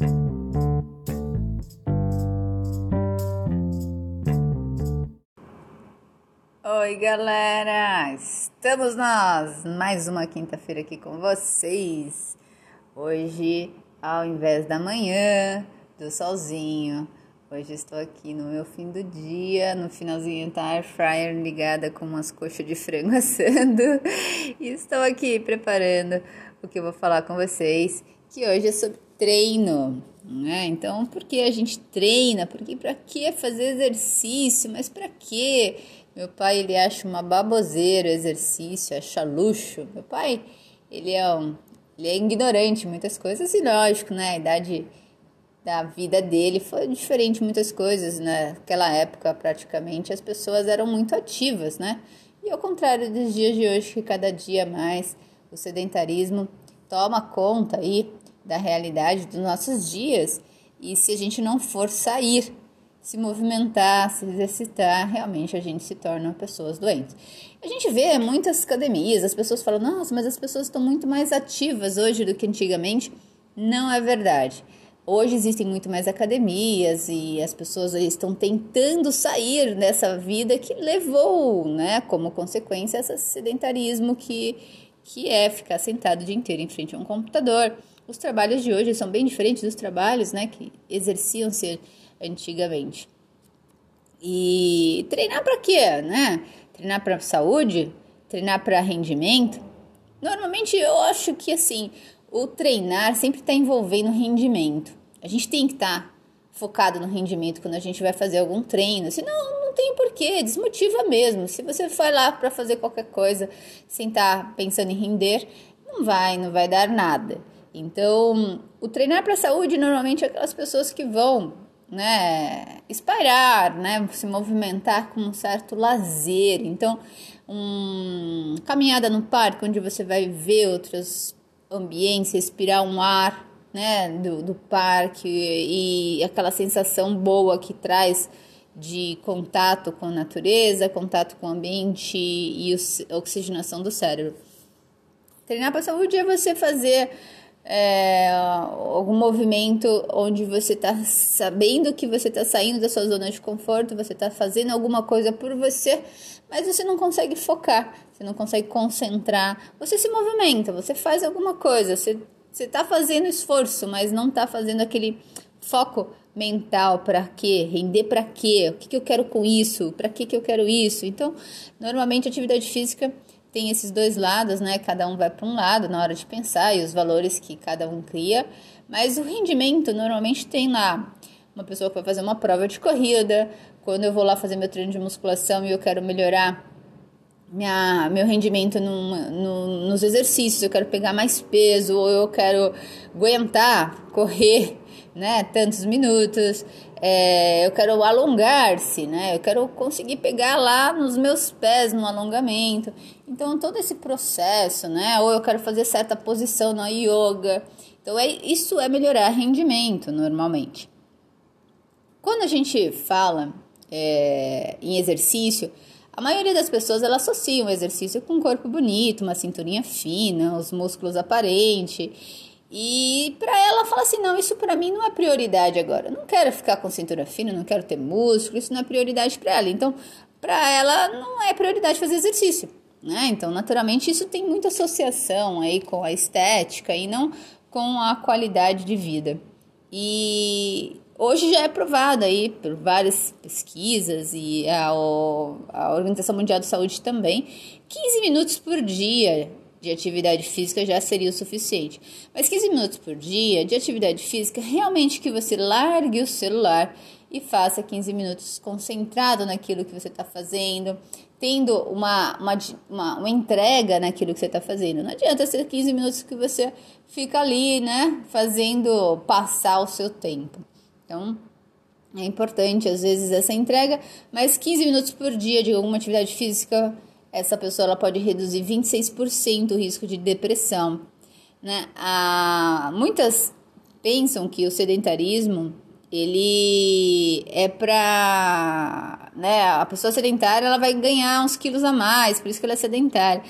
Oi, galera! Estamos nós, mais uma quinta-feira aqui com vocês. Hoje, ao invés da manhã, do solzinho, hoje estou aqui no meu fim do dia, no finalzinho tá a air fryer ligada com umas coxas de frango assando e estou aqui preparando o que eu vou falar com vocês, que hoje é sobre treino. Né? Então, por que a gente treina? Porque para que fazer exercício? Mas para que? Meu pai, ele acha uma baboseira o exercício, acha luxo. Meu pai, ele é, um, ele é ignorante muitas coisas e lógico, né? A idade da vida dele foi diferente muitas coisas, né? Naquela época, praticamente, as pessoas eram muito ativas, né? E ao contrário dos dias de hoje, que cada dia mais o sedentarismo toma conta aí da realidade dos nossos dias. E se a gente não for sair se movimentar, se exercitar, realmente a gente se torna pessoas doentes. A gente vê muitas academias, as pessoas falam, nossa, mas as pessoas estão muito mais ativas hoje do que antigamente. Não é verdade. Hoje existem muito mais academias e as pessoas estão tentando sair dessa vida que levou, né, como consequência, esse sedentarismo que, que é ficar sentado o dia inteiro em frente a um computador. Os trabalhos de hoje são bem diferentes dos trabalhos, né, que exerciam-se antigamente. E treinar para quê, né? Treinar para saúde, treinar para rendimento. Normalmente eu acho que assim, o treinar sempre está envolvendo rendimento. A gente tem que estar tá focado no rendimento quando a gente vai fazer algum treino, senão não tem porquê, desmotiva mesmo. Se você for lá para fazer qualquer coisa sem estar tá pensando em render, não vai, não vai dar nada. Então, o treinar para saúde normalmente é aquelas pessoas que vão né, espalhar, né, se movimentar com um certo lazer. Então, um, caminhada no parque, onde você vai ver outros ambientes, respirar um ar, né, do, do parque e aquela sensação boa que traz de contato com a natureza, contato com o ambiente e a oxigenação do cérebro. Treinar para a saúde é você fazer é, algum movimento onde você está sabendo que você está saindo da sua zona de conforto, você está fazendo alguma coisa por você, mas você não consegue focar, você não consegue concentrar. Você se movimenta, você faz alguma coisa, você está fazendo esforço, mas não está fazendo aquele foco mental para quê? Render para quê? O que, que eu quero com isso? Para que, que eu quero isso? Então, normalmente, atividade física tem esses dois lados, né? Cada um vai para um lado na hora de pensar e os valores que cada um cria, mas o rendimento normalmente tem lá uma pessoa que vai fazer uma prova de corrida, quando eu vou lá fazer meu treino de musculação e eu quero melhorar minha, meu rendimento no, nos exercícios, eu quero pegar mais peso, ou eu quero aguentar correr né, tantos minutos, é, eu quero alongar-se, né? Eu quero conseguir pegar lá nos meus pés no alongamento. Então, todo esse processo, né? Ou eu quero fazer certa posição na yoga. Então, é, isso é melhorar rendimento, normalmente. Quando a gente fala é, em exercício, a maioria das pessoas ela associa o exercício com um corpo bonito, uma cinturinha fina, os músculos aparentes. E para ela fala assim: não, isso para mim não é prioridade agora. Eu não quero ficar com cintura fina, não quero ter músculo, isso não é prioridade para ela. Então, para ela não é prioridade fazer exercício, né? Então, naturalmente, isso tem muita associação aí com a estética e não com a qualidade de vida. E hoje já é provado aí por várias pesquisas e a, a Organização Mundial de Saúde também, 15 minutos por dia de atividade física já seria o suficiente. Mas 15 minutos por dia de atividade física, realmente que você largue o celular e faça 15 minutos concentrado naquilo que você está fazendo, tendo uma, uma, uma, uma, entrega naquilo que você está fazendo. Não adianta ser 15 minutos que você fica ali, né, fazendo passar o seu tempo. Então, é importante às vezes essa entrega, mas 15 minutos por dia de alguma atividade física essa pessoa ela pode reduzir 26% o risco de depressão. Né? Ah, muitas pensam que o sedentarismo ele é para né, a pessoa sedentária ela vai ganhar uns quilos a mais, por isso que ela é sedentária.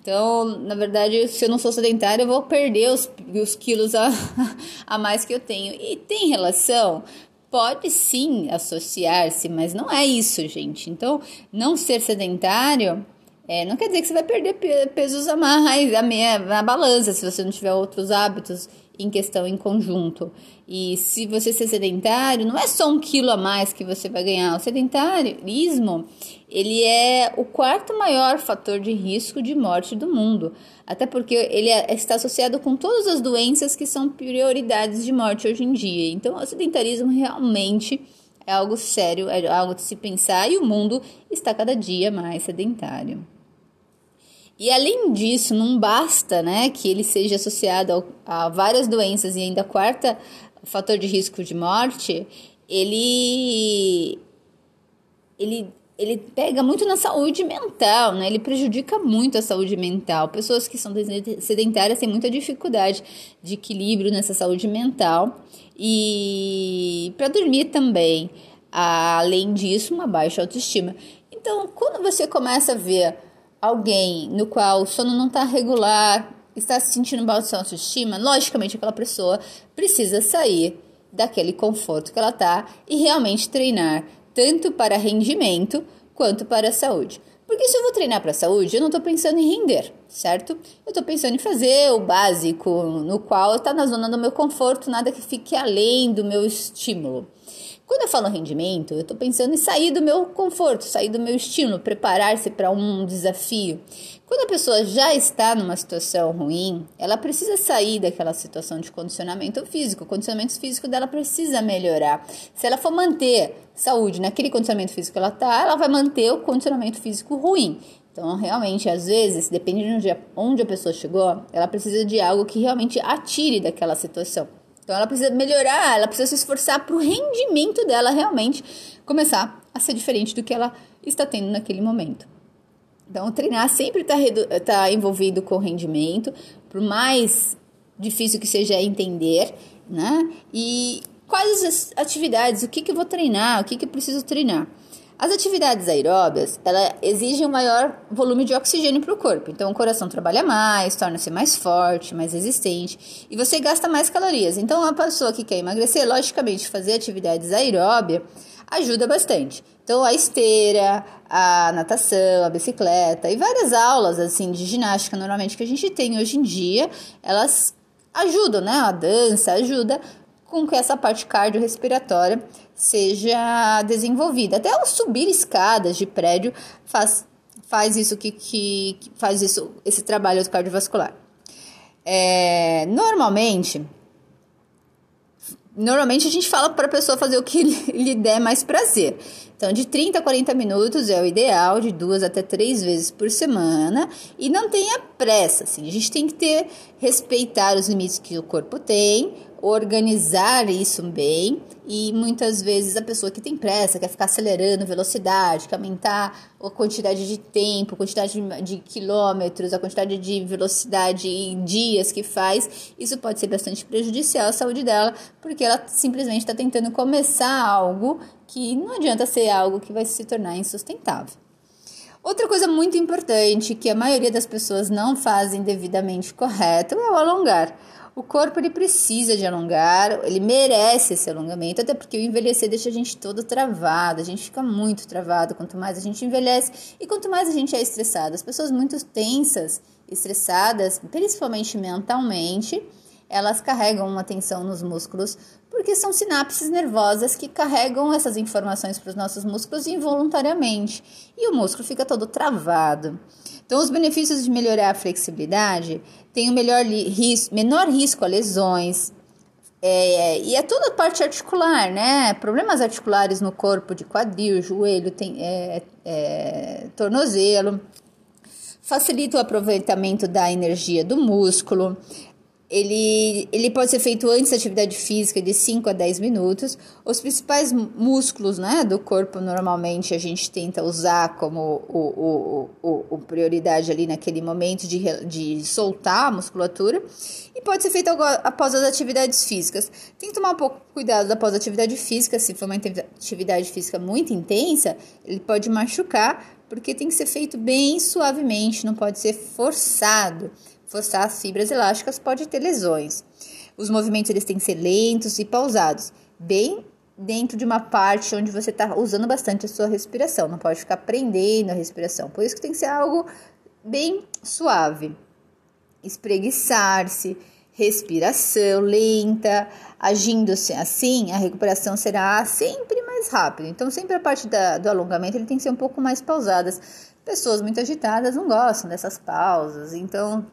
Então, na verdade, se eu não sou sedentária, eu vou perder os, os quilos a, a mais que eu tenho. E tem relação? Pode sim associar-se, mas não é isso, gente. Então, não ser sedentário é, não quer dizer que você vai perder pesos a mais na balança se você não tiver outros hábitos em questão em conjunto. E se você ser sedentário, não é só um quilo a mais que você vai ganhar. O sedentarismo, ele é o quarto maior fator de risco de morte do mundo. Até porque ele é, está associado com todas as doenças que são prioridades de morte hoje em dia. Então, o sedentarismo realmente é algo sério, é algo de se pensar e o mundo está cada dia mais sedentário. E além disso, não basta né, que ele seja associado a várias doenças e ainda quarta fator de risco de morte, ele, ele, ele pega muito na saúde mental, né? Ele prejudica muito a saúde mental. Pessoas que são sedentárias têm muita dificuldade de equilíbrio nessa saúde mental e para dormir também. Além disso, uma baixa autoestima. Então, quando você começa a ver alguém no qual o sono não está regular, está se sentindo baixa autoestima, logicamente aquela pessoa precisa sair daquele conforto que ela está e realmente treinar, tanto para rendimento quanto para a saúde. Porque se eu vou treinar para a saúde, eu não estou pensando em render, certo? Eu estou pensando em fazer o básico, no qual está na zona do meu conforto, nada que fique além do meu estímulo. Quando eu falo rendimento, eu estou pensando em sair do meu conforto, sair do meu estímulo, preparar-se para um desafio. Quando a pessoa já está numa situação ruim, ela precisa sair daquela situação de condicionamento físico. O condicionamento físico dela precisa melhorar. Se ela for manter saúde naquele condicionamento físico que ela está, ela vai manter o condicionamento físico ruim. Então, realmente, às vezes, dependendo de onde a pessoa chegou, ela precisa de algo que realmente atire daquela situação. Então ela precisa melhorar, ela precisa se esforçar para o rendimento dela realmente começar a ser diferente do que ela está tendo naquele momento. Então, treinar sempre está tá envolvido com rendimento, por mais difícil que seja entender, né? E quais as atividades, o que, que eu vou treinar, o que, que eu preciso treinar. As atividades aeróbias, ela exigem um maior volume de oxigênio para o corpo. Então, o coração trabalha mais, torna-se mais forte, mais resistente e você gasta mais calorias. Então, a pessoa que quer emagrecer, logicamente, fazer atividades aeróbias ajuda bastante. Então, a esteira, a natação, a bicicleta e várias aulas assim de ginástica normalmente que a gente tem hoje em dia, elas ajudam, né? A dança ajuda com que essa parte cardiorrespiratória seja desenvolvida. Até subir escadas de prédio faz, faz isso que, que, faz isso esse trabalho cardiovascular. É, normalmente normalmente a gente fala para a pessoa fazer o que lhe der mais prazer. Então, de 30 a 40 minutos é o ideal, de duas até três vezes por semana. E não tenha pressa, assim. A gente tem que ter, respeitar os limites que o corpo tem, organizar isso bem e muitas vezes a pessoa que tem pressa quer ficar acelerando velocidade, quer aumentar a quantidade de tempo, quantidade de, de quilômetros, a quantidade de velocidade em dias que faz, isso pode ser bastante prejudicial à saúde dela, porque ela simplesmente está tentando começar algo que não adianta ser algo que vai se tornar insustentável. Outra coisa muito importante que a maioria das pessoas não fazem devidamente correto é o alongar. O corpo ele precisa de alongar, ele merece esse alongamento, até porque o envelhecer deixa a gente todo travado, a gente fica muito travado quanto mais a gente envelhece e quanto mais a gente é estressado. As pessoas muito tensas, estressadas, principalmente mentalmente, elas carregam uma tensão nos músculos porque são sinapses nervosas que carregam essas informações para os nossos músculos involuntariamente e o músculo fica todo travado. Então, os benefícios de melhorar a flexibilidade têm o melhor risco, menor risco a lesões, é, e é toda parte articular, né? Problemas articulares no corpo, de quadril, joelho, tem, é, é, tornozelo. Facilita o aproveitamento da energia do músculo ele, ele pode ser feito antes da atividade física de 5 a 10 minutos. Os principais músculos né, do corpo, normalmente, a gente tenta usar como o, o, o, o prioridade ali naquele momento de, de soltar a musculatura. E pode ser feito após as atividades físicas. Tem que tomar um pouco cuidado após a atividade física. Se for uma atividade física muito intensa, ele pode machucar porque tem que ser feito bem suavemente, não pode ser forçado. Forçar as fibras elásticas pode ter lesões. Os movimentos eles têm que ser lentos e pausados, bem dentro de uma parte onde você está usando bastante a sua respiração, não pode ficar prendendo a respiração. Por isso que tem que ser algo bem suave. Espreguiçar-se, respiração lenta, agindo-se assim, a recuperação será sempre mais rápida. Então, sempre a parte da, do alongamento ele tem que ser um pouco mais pausadas. Pessoas muito agitadas não gostam dessas pausas, então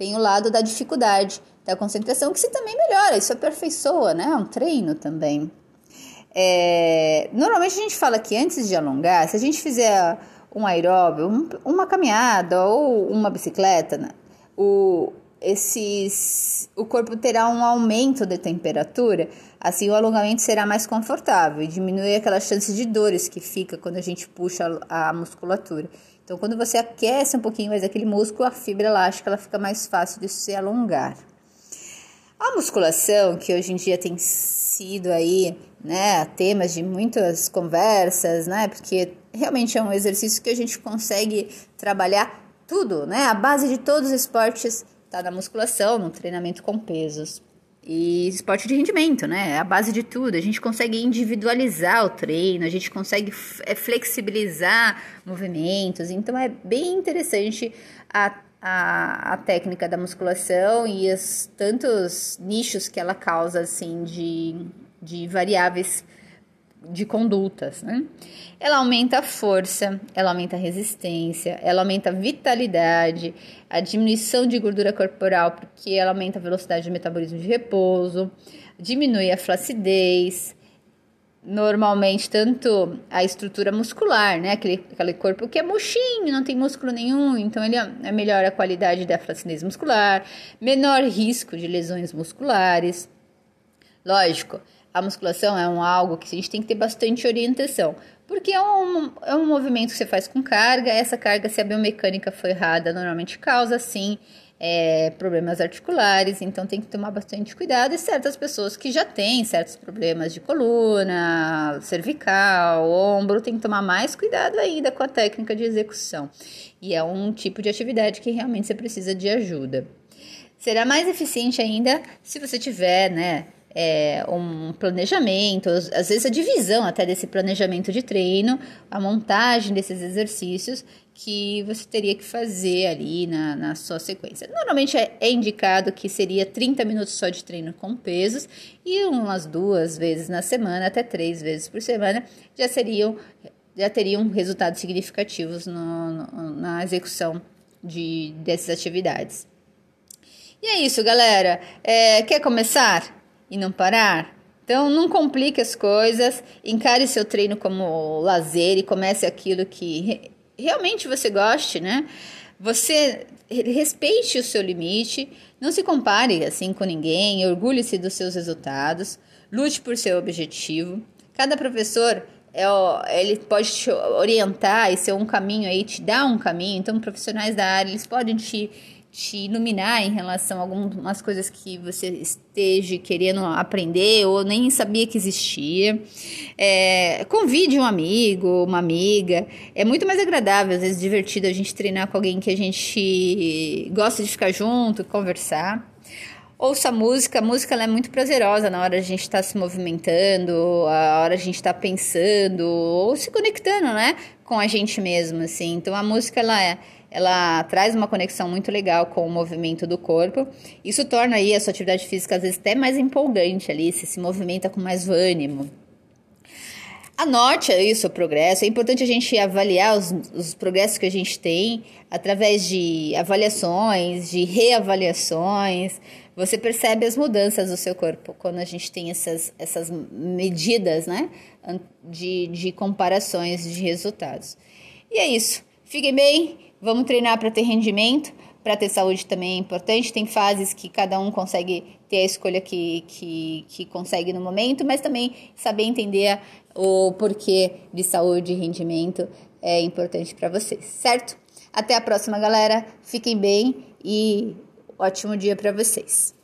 tem o lado da dificuldade da concentração que se também melhora, isso aperfeiçoa, né? É um treino também. É, normalmente a gente fala que antes de alongar, se a gente fizer um aeróbio, um, uma caminhada ou uma bicicleta, né? o, esses, o corpo terá um aumento de temperatura, assim o alongamento será mais confortável e diminui aquelas chances de dores que fica quando a gente puxa a musculatura. Então, quando você aquece um pouquinho mais aquele músculo, a fibra elástica ela fica mais fácil de se alongar. A musculação, que hoje em dia tem sido aí, né, temas de muitas conversas, né, porque realmente é um exercício que a gente consegue trabalhar tudo, né, a base de todos os esportes tá na musculação, no treinamento com pesos. E esporte de rendimento, né? É a base de tudo. A gente consegue individualizar o treino, a gente consegue é, flexibilizar movimentos. Então é bem interessante a, a, a técnica da musculação e os tantos nichos que ela causa, assim, de, de variáveis de condutas, né? Ela aumenta a força, ela aumenta a resistência, ela aumenta a vitalidade, a diminuição de gordura corporal, porque ela aumenta a velocidade de metabolismo de repouso, diminui a flacidez, normalmente tanto a estrutura muscular, né? Aquele, aquele corpo que é mochinho, não tem músculo nenhum, então ele é melhora a qualidade da flacidez muscular, menor risco de lesões musculares. Lógico, a musculação é um algo que a gente tem que ter bastante orientação, porque é um, é um movimento que você faz com carga, essa carga, se a biomecânica for errada, normalmente causa, sim, é, problemas articulares, então tem que tomar bastante cuidado. E certas pessoas que já têm certos problemas de coluna, cervical, ombro, tem que tomar mais cuidado ainda com a técnica de execução. E é um tipo de atividade que realmente você precisa de ajuda. Será mais eficiente ainda se você tiver, né? É, um planejamento, às vezes a divisão até desse planejamento de treino, a montagem desses exercícios que você teria que fazer ali na, na sua sequência. Normalmente é, é indicado que seria 30 minutos só de treino com pesos e umas duas vezes na semana, até três vezes por semana, já seriam já teriam resultados significativos no, no, na execução de, dessas atividades. E é isso, galera. É, quer começar? E não parar? Então, não complique as coisas, encare seu treino como lazer e comece aquilo que realmente você goste, né? Você respeite o seu limite, não se compare assim com ninguém, orgulhe-se dos seus resultados, lute por seu objetivo. Cada professor é, ele pode te orientar e ser um caminho aí, te dar um caminho. Então, profissionais da área, eles podem te te iluminar em relação a algumas coisas que você esteja querendo aprender ou nem sabia que existia. É, convide um amigo, uma amiga. É muito mais agradável, às vezes divertido a gente treinar com alguém que a gente gosta de ficar junto, conversar. Ouça música, a música é muito prazerosa na hora a gente estar tá se movimentando, a hora a gente está pensando ou se conectando, né, com a gente mesmo, assim. Então a música ela é ela traz uma conexão muito legal com o movimento do corpo. Isso torna aí a sua atividade física às vezes até mais empolgante ali, se se movimenta com mais ânimo. Anote aí o progresso. É importante a gente avaliar os, os progressos que a gente tem através de avaliações, de reavaliações. Você percebe as mudanças do seu corpo quando a gente tem essas, essas medidas né, de, de comparações de resultados. E é isso. Fiquem bem. Vamos treinar para ter rendimento, para ter saúde também é importante. Tem fases que cada um consegue ter a escolha que, que, que consegue no momento, mas também saber entender o porquê de saúde e rendimento é importante para vocês, certo? Até a próxima, galera. Fiquem bem e Ótimo dia para vocês!